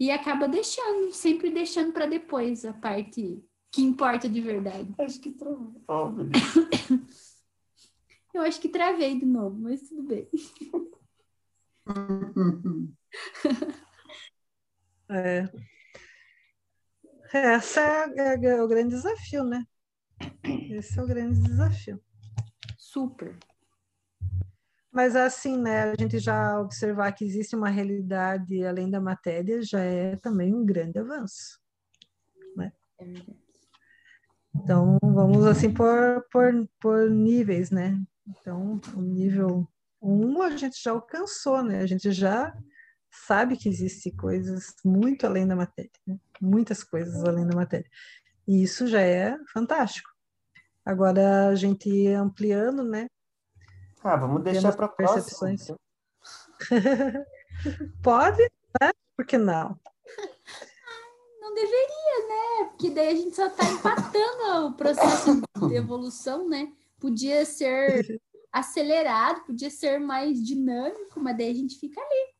Speaker 7: e acaba deixando, sempre deixando para depois a parte que importa de verdade.
Speaker 11: Acho que travou. Oh, Deus.
Speaker 7: Eu acho que travei de novo, mas tudo bem. *laughs*
Speaker 1: É. Essa é, é o grande desafio, né? Esse é o grande desafio.
Speaker 7: Super.
Speaker 1: Mas assim, né, a gente já observar que existe uma realidade além da matéria já é também um grande avanço, né?
Speaker 7: É.
Speaker 1: Então, vamos assim por, por, por níveis, né? Então, o nível 1 um a gente já alcançou, né? A gente já sabe que existe coisas muito além da matéria, né? muitas coisas além da matéria. E isso já é fantástico. Agora, a gente ampliando, né?
Speaker 11: Ah, vamos deixar para a próxima.
Speaker 1: percepções. *laughs* Pode, né? Por que não?
Speaker 7: Não deveria, né? Porque daí a gente só está empatando o processo de evolução, né? Podia ser *laughs* acelerado, podia ser mais dinâmico, mas daí a gente fica ali.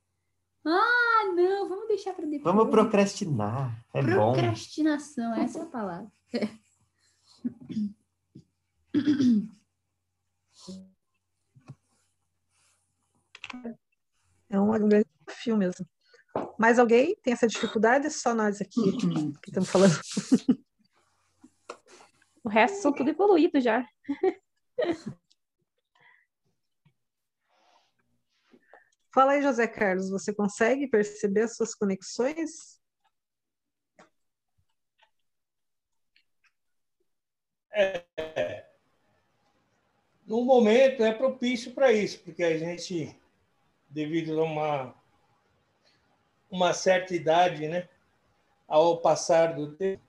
Speaker 7: Ah, não, vamos deixar para depois.
Speaker 11: Vamos procrastinar. É bom.
Speaker 7: Procrastinação, essa é a palavra. *coughs*
Speaker 1: É um grande desafio mesmo. Mais alguém tem essa dificuldade? Só nós aqui que estamos falando.
Speaker 6: O resto são tudo evoluído já.
Speaker 1: Fala aí, José Carlos, você consegue perceber as suas conexões?
Speaker 12: No momento é propício para isso, porque a gente, devido a uma, uma certa idade, né, ao passar do tempo,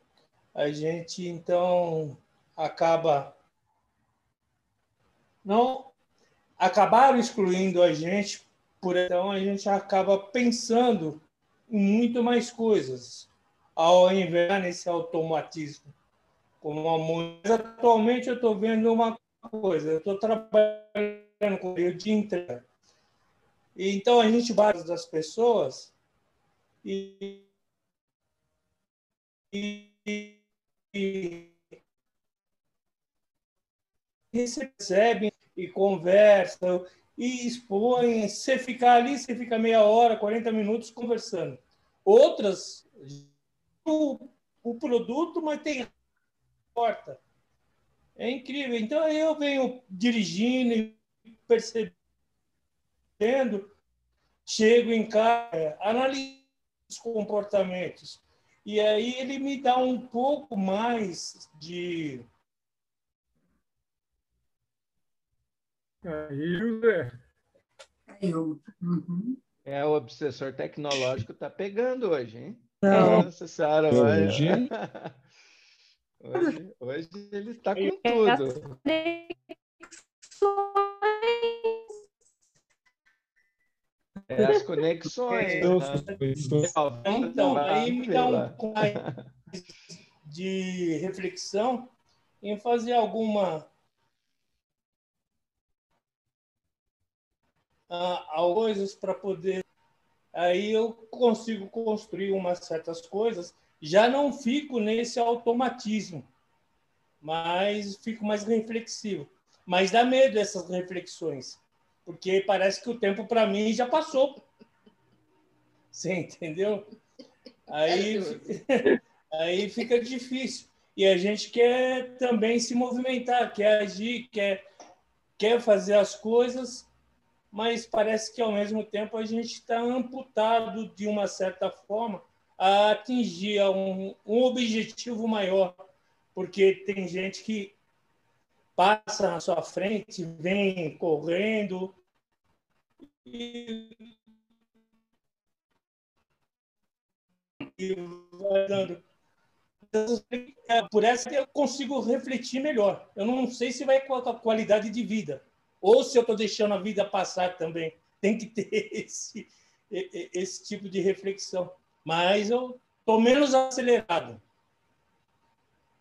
Speaker 12: a gente então acaba não acabaram excluindo a gente, por então a gente acaba pensando em muito mais coisas, ao invés nesse automatismo. Como a música. Atualmente eu estou vendo uma coisa, eu estou trabalhando com o de entrega. Então a gente bate das pessoas e, e, e, e se percebem e conversam e expõem. Você ficar ali, você fica meia hora, 40 minutos conversando. outras o, o produto, mas tem porta. É incrível. Então eu venho dirigindo e percebendo, chego em casa, analiso os comportamentos. E aí ele me dá um pouco mais de.
Speaker 3: Aí, José.
Speaker 2: Eu. Uhum.
Speaker 5: É, o obsessor tecnológico tá pegando hoje, hein?
Speaker 1: Não.
Speaker 5: Nossa senhora, olha.
Speaker 3: Hoje? *laughs*
Speaker 5: hoje, hoje ele tá com
Speaker 6: É
Speaker 5: tudo. É as conexões.
Speaker 3: Então,
Speaker 5: né?
Speaker 12: Então,
Speaker 5: lá,
Speaker 12: aí me dá um de reflexão em fazer alguma ah, coisas para poder aí eu consigo construir umas certas coisas já não fico nesse automatismo mas fico mais reflexivo mas dá medo essas reflexões porque parece que o tempo para mim já passou. Você entendeu? Aí *laughs* aí fica difícil. E a gente quer também se movimentar, quer agir, quer, quer fazer as coisas, mas parece que ao mesmo tempo a gente está amputado de uma certa forma a atingir um, um objetivo maior, porque tem gente que passa na sua frente, vem correndo e e vai dando. Por essa eu consigo refletir melhor. Eu não sei se vai com a qualidade de vida ou se eu estou deixando a vida passar também. Tem que ter *laughs* esse, esse tipo de reflexão. Mas eu estou menos acelerado.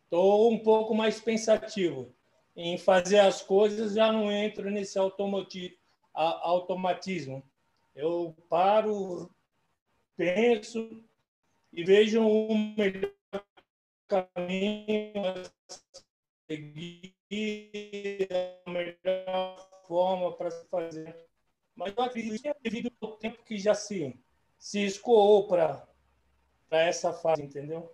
Speaker 12: Estou um pouco mais pensativo em fazer as coisas. Já não entro nesse automatismo. Eu paro, penso, e vejam o melhor caminho a seguir, a melhor forma para se fazer. Mas eu acredito que é devido ao tempo que já se, se escoou para essa fase, entendeu?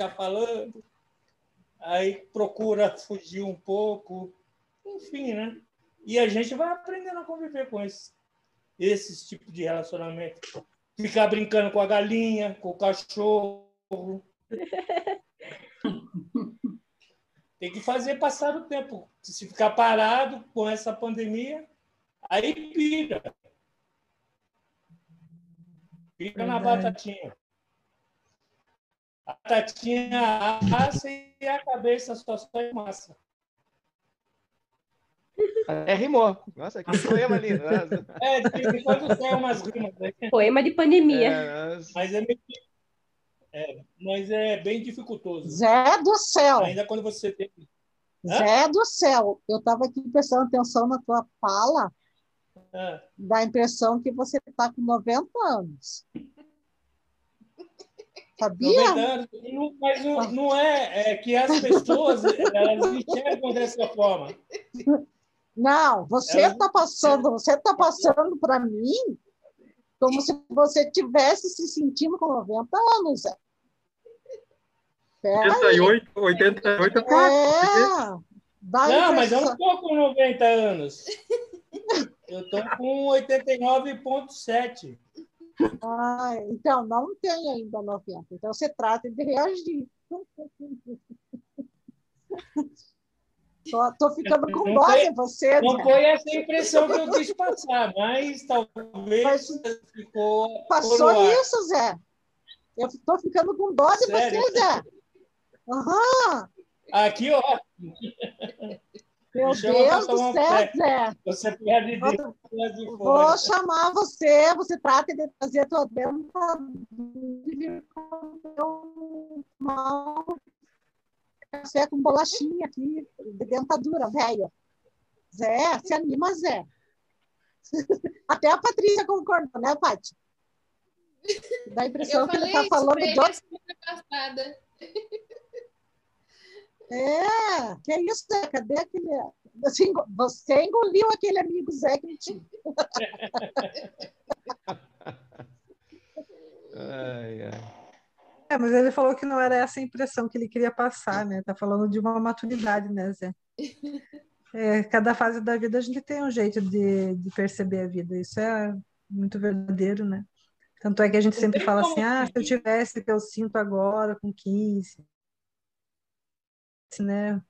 Speaker 12: Ficar falando aí procura fugir um pouco, enfim, né? E a gente vai aprendendo a conviver com esse, esses tipos de relacionamento. Ficar brincando com a galinha, com o cachorro. *laughs* Tem que fazer passar o tempo. Se ficar parado com essa pandemia, aí pira. Fica na batatinha. A batatinha assa e a cabeça só sai massa.
Speaker 5: É, rimou. Nossa, que poema lindo. Nossa.
Speaker 12: É, de quando sai umas rimas, né?
Speaker 6: Poema de pandemia.
Speaker 5: É,
Speaker 12: mas é, meio, é, mas é bem dificultoso.
Speaker 8: Zé do céu,
Speaker 12: Ainda quando você tem. Hã?
Speaker 8: Zé do céu, eu estava aqui prestando atenção na tua fala, dá a impressão que você está com 90 anos. Sabia?
Speaker 12: 90 anos, não- mas não, não é, é que as pessoas elas enxergam dessa forma.
Speaker 8: Não, você está passando, você está passando para mim como se você estivesse se sentindo com 90 anos, Zé. Pera aí.
Speaker 3: 88, 88 é quatro.
Speaker 8: É, a
Speaker 12: Não, mas eu não estou com 90 anos. Eu estou com 89,7.
Speaker 8: Ah, então, não tem ainda 90. Então, você trata de reagir. Tô ficando com dó de você,
Speaker 12: Não
Speaker 8: Zé.
Speaker 12: foi essa impressão que eu quis passar, mas talvez
Speaker 8: Mas
Speaker 12: ficou.
Speaker 8: Passou
Speaker 12: ar.
Speaker 8: isso, Zé. Eu tô ficando com dó de
Speaker 12: Sério?
Speaker 8: você, Zé. Aham.
Speaker 12: Aqui, ó.
Speaker 8: Meu Deus do
Speaker 12: um
Speaker 8: céu. Zé.
Speaker 12: Você perde de
Speaker 8: Vou-
Speaker 12: de
Speaker 8: Vou chamar você, você trata de fazer a tua dentadura e tomar um café com bolachinha aqui, de dentadura, velho. Zé, se anima, Zé. *laughs* Até a Patrícia concordou, né, Paty? Dá a impressão que ele está falando de
Speaker 13: ele
Speaker 8: outro
Speaker 13: semana passada.
Speaker 8: É, que é isso, Zé? Cadê aquele. Assim, você engoliu aquele amigo Zé que tinha.
Speaker 5: Ai, ai.
Speaker 1: É, mas ele falou que não era essa a impressão que ele queria passar, né? Tá falando de uma maturidade, né, Zé? É, cada fase da vida a gente tem um jeito de, de perceber a vida. Isso é muito verdadeiro, né? Tanto é que a gente sempre fala assim, ah, se eu tivesse o que eu sinto agora com 15, né?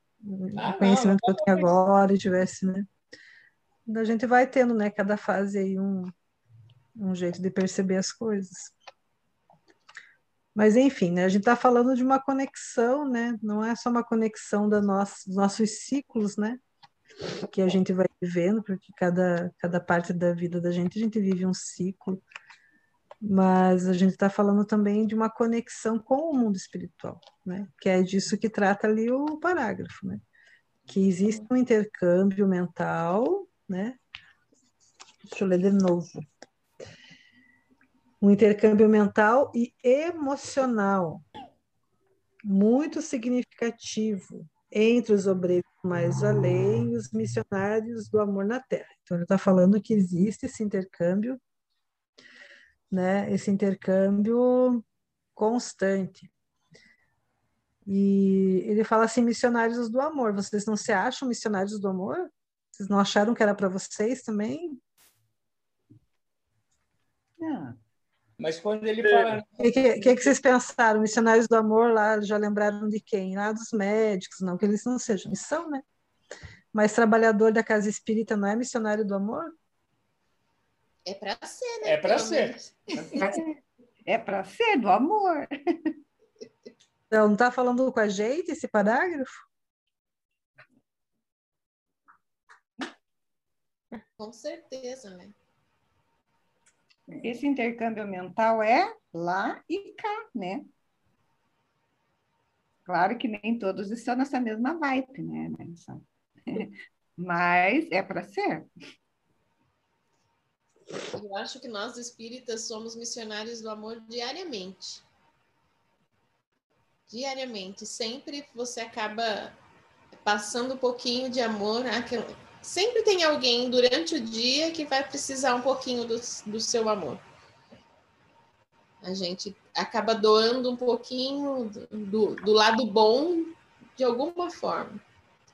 Speaker 12: Ah,
Speaker 1: O conhecimento que
Speaker 12: não,
Speaker 1: eu tenho agora, tivesse, né? A gente vai tendo, né? Cada fase aí um, um jeito de perceber as coisas. Mas, enfim, né, a gente está falando de uma conexão, né? Não é só uma conexão da nossa, dos nossos ciclos, né? Que a gente vai vivendo, porque cada, cada parte da vida da gente, a gente vive um ciclo. Mas a gente está falando também de uma conexão com o mundo espiritual, né? Que é disso que trata ali o parágrafo, né? Que existe um intercâmbio mental, né? Deixa eu ler de novo um intercâmbio mental e emocional muito significativo entre os obreiros mais além e os missionários do amor na terra. Então, ele está falando que existe esse intercâmbio, né, esse intercâmbio constante. E ele fala assim, missionários do amor, vocês não se acham missionários do amor? Vocês não acharam que era para vocês também?
Speaker 10: Ah,
Speaker 12: Mas quando ele fala.
Speaker 1: O que, que, que, vocês pensaram? Missionários do amor lá já lembraram de quem? Lá dos médicos, não que eles não sejam, eles são, né? Mas trabalhador da casa espírita não é missionário do amor?
Speaker 13: É para ser, né?
Speaker 12: É para
Speaker 13: Pelo
Speaker 12: ser.
Speaker 10: é para ser do amor.
Speaker 1: Não, não está falando com a gente esse parágrafo?
Speaker 13: Com certeza, né?
Speaker 10: Esse intercâmbio mental é lá e cá, né? Claro que nem todos estão nessa mesma vibe, né? Mas *laughs* é para ser.
Speaker 13: Eu acho que nós espíritas somos missionários do amor diariamente. Diariamente. Sempre você acaba passando um pouquinho de amor. àquela- Sempre tem alguém durante o dia que vai precisar um pouquinho do, do seu amor. A gente acaba doando um pouquinho do, do lado bom de alguma forma.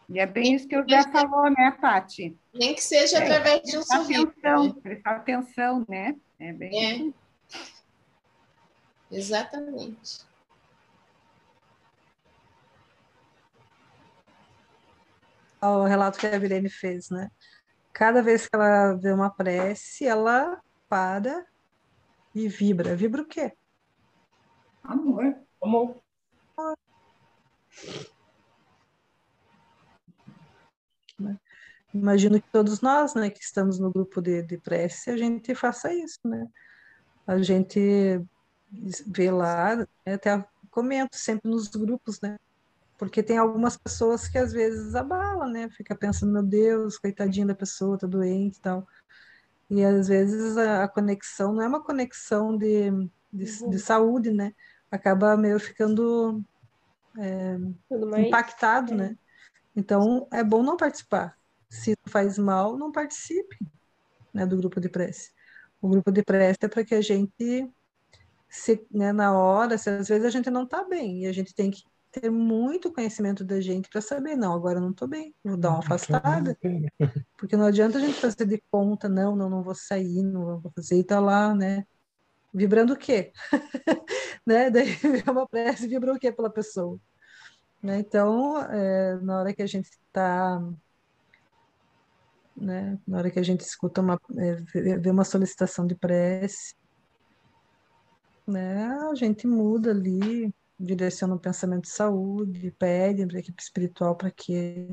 Speaker 10: E é bem isso que o Zé falou, né, Paty?
Speaker 13: Nem que seja
Speaker 10: É,
Speaker 13: através de um sorriso.
Speaker 10: atenção,
Speaker 13: né?
Speaker 10: prestar atenção, né? É bem
Speaker 13: É. Exatamente.
Speaker 1: o relato que a Virene fez, né? Cada vez que ela vê uma prece, ela para e vibra. Vibra o quê?
Speaker 10: amor.
Speaker 12: Amor.
Speaker 1: Imagino que todos nós, né, que estamos no grupo de, de prece, a gente faça isso, né? A gente vê lá, né, até comento sempre nos grupos, né? Porque tem algumas pessoas que às vezes abalam, né? Fica pensando, meu Deus, coitadinha da pessoa, tá doente e tal. E às vezes a, a conexão não é uma conexão de, de, de saúde, né? Acaba meio ficando é, impactado, né? Então é bom não participar. Se faz mal, não participe né, do grupo de prece. O grupo de prece é para que a gente, se, né, na hora, se às vezes a gente não está bem, e a gente tem que ter muito conhecimento da gente para saber, não, agora eu não estou bem, vou dar uma afastada, *laughs* porque não adianta a gente fazer de conta, não, não, não vou sair, não vou fazer, e tá lá, né? Vibrando o quê? *laughs* né? Daí *laughs* é uma prece, vibra o quê pela pessoa? Né? Então, é, na hora que a gente está né? Na hora que a gente escuta uma, é, vê uma solicitação de prece, né? A gente muda ali, direciona o pensamento de saúde, pede para a equipe espiritual para que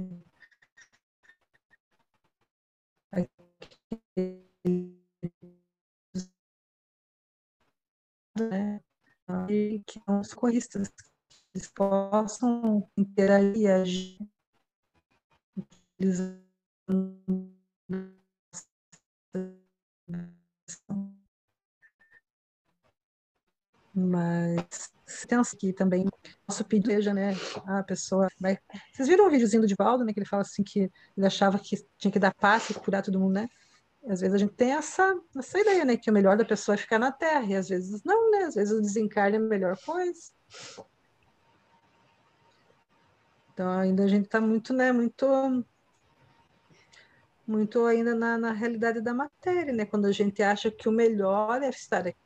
Speaker 1: né? E que os socorristas eles possam interagir agir mas temos aqui também pedido seja, né? A pessoa vai. Vocês viram o videozinho do Divaldo, né? Que ele fala assim que ele achava que tinha que dar paz e curar todo mundo, né? às vezes a gente tem essa, essa ideia, né? Que o melhor da pessoa é ficar na Terra, e às vezes não, né? Às vezes o desencarne é a melhor coisa. Então ainda a gente está muito, né? Muito muito ainda na, na realidade da matéria, né? Quando a gente acha que o melhor é estar aqui.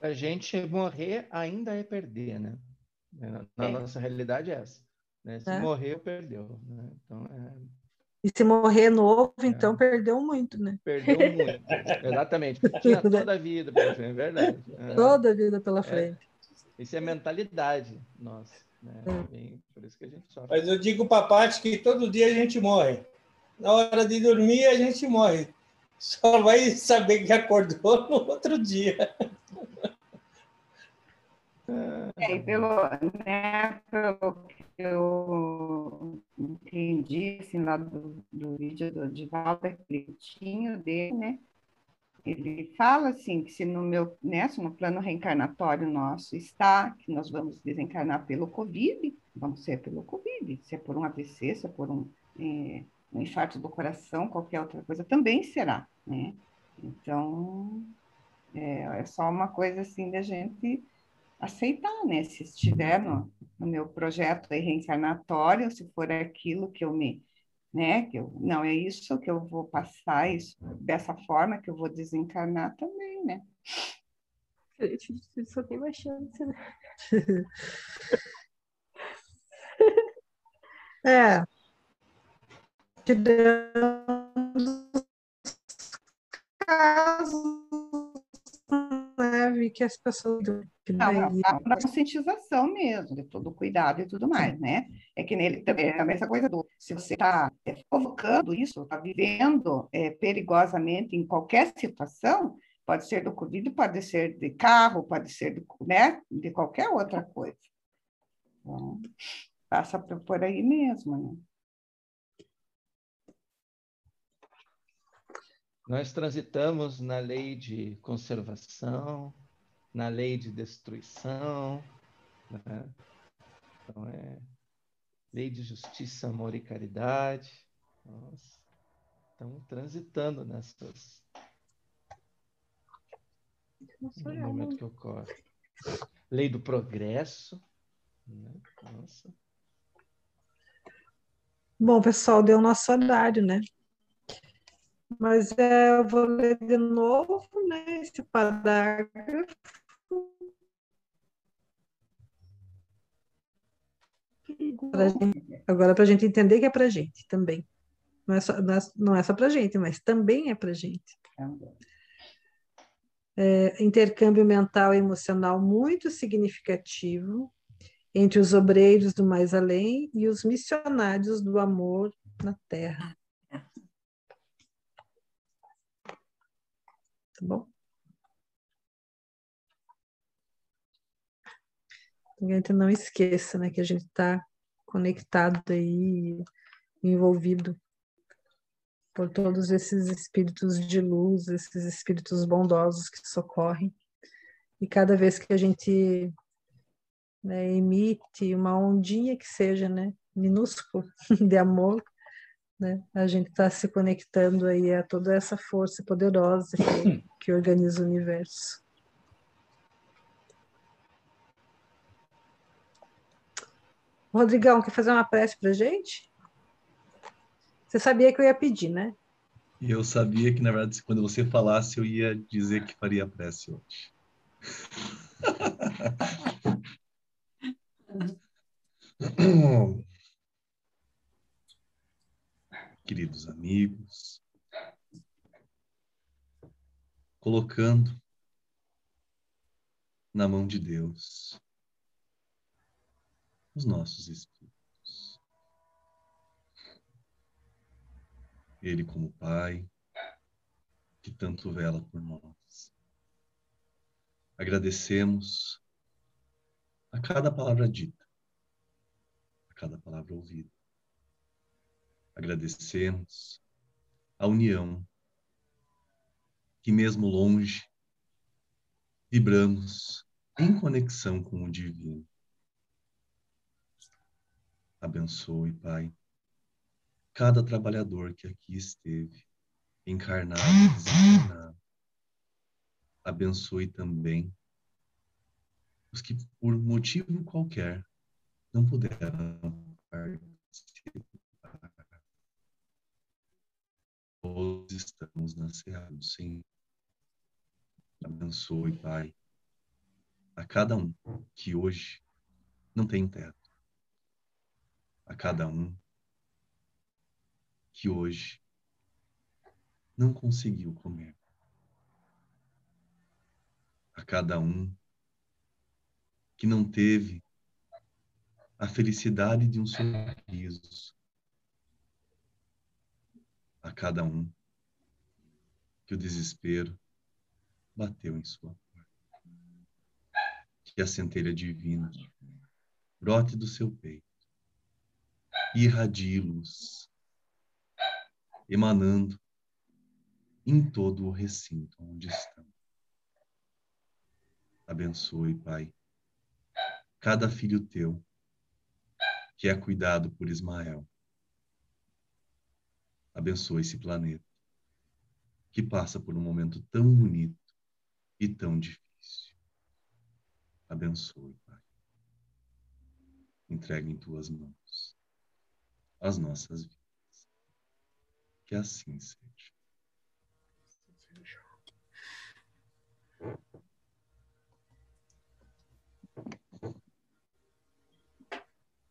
Speaker 5: A gente morrer ainda é perder, né? Na, na
Speaker 1: É.
Speaker 5: nossa realidade é essa. Né? Se
Speaker 1: É.
Speaker 5: morreu, perdeu. Né? Então, é,
Speaker 1: E se morrer novo, então perdeu muito, né?
Speaker 5: perdeu muito. *laughs* Exatamente. Tinha toda a vida pela frente, é verdade. É.
Speaker 1: Toda a vida pela
Speaker 5: É.
Speaker 1: frente.
Speaker 5: Isso é mentalidade nossa. Né?
Speaker 1: É.
Speaker 5: Bem, por isso que a gente sofre.
Speaker 12: Mas eu digo para a Paty que todo dia a gente morre. Na hora de dormir, a gente morre. Só vai saber que acordou no outro dia.
Speaker 10: É, e pelo, né, pelo que eu entendi, assim, lá do, do vídeo do Divaldo, aquele curtinho dele, né? Ele fala, assim, que se no meu, né, se no plano reencarnatório nosso está, que nós vamos desencarnar pelo Covid, vamos ser pelo Covid, se é por um AVC, se é por um, eh, um infarto do coração, qualquer outra coisa, também será, né? Então, é, é só uma coisa, assim, da gente aceitar, né? Se estiver no, no meu projeto reencarnatório, se for aquilo que eu me, né? Que eu, não é isso que eu vou passar, isso dessa forma que eu vou desencarnar também, né?
Speaker 6: Gente, só tem uma chance, né? *laughs*
Speaker 1: É. Tirando os casos, Vi que as pessoas.
Speaker 10: Não,
Speaker 1: daí-
Speaker 10: não, a conscientização mesmo, de todo o cuidado e tudo mais, né? É que nele também é a mesma coisa do se você está provocando isso, está vivendo é, perigosamente em qualquer situação, pode ser do Covid, pode ser de carro, pode ser de, né, de qualquer outra coisa. Então, passa por, por aí mesmo, né?
Speaker 5: Nós transitamos na lei de conservação, na lei de destruição, né? então é lei de justiça, amor e caridade. Nós estamos transitando nessas no momento que ocorre. Lei do progresso, né? Nossa.
Speaker 1: Bom, pessoal, deu nosso horário, né? Mas é, eu vou ler de novo, né, esse parágrafo. Gente- agora, para a gente entender que é para a gente também. Não é só, não é, é só para a gente, mas também é para a gente. É, intercâmbio mental e emocional muito significativo entre os obreiros do mais além e os missionários do amor na terra. Tá bom? Gente não esqueça, né, que a gente está conectado aí, envolvido por todos esses espíritos de luz, esses espíritos bondosos que socorrem. E cada vez que a gente né, emite uma ondinha que seja, né, minúscula *laughs* de amor, né, a gente está se conectando aí a toda essa força poderosa que, *clears throat* que organiza o universo. Rodrigão, quer fazer uma prece para gente? Você sabia que eu ia pedir, né?
Speaker 9: Eu sabia que, na verdade, quando você falasse, eu ia dizer que faria prece hoje. *laughs* *clears throat* *clears throat* Queridos amigos, colocando na mão de Deus os nossos espíritos. Ele como Pai, que tanto vela por nós. Agradecemos a cada palavra dita, a cada palavra ouvida. Agradecemos a união que, mesmo longe, vibramos em conexão com o divino. Abençoe, Pai, cada trabalhador que aqui esteve, encarnado e desencarnado. Abençoe também os que, por motivo qualquer, não puderam participar. Todos estamos na Serra do Senhor. Abençoe, Pai, a cada um que hoje não tem teto. A cada um que hoje não conseguiu comer. A cada um que não teve a felicidade de um sorriso. A cada um que o desespero bateu em sua porta. Que a centelha divina brote do seu peito e irradie luz, emanando em todo o recinto onde estão. Abençoe, Pai, cada filho teu que é cuidado por Ismael. Abençoe esse planeta que passa por um momento tão bonito e tão difícil. Abençoe, Pai. Entregue em tuas mãos as nossas vidas. Que assim seja.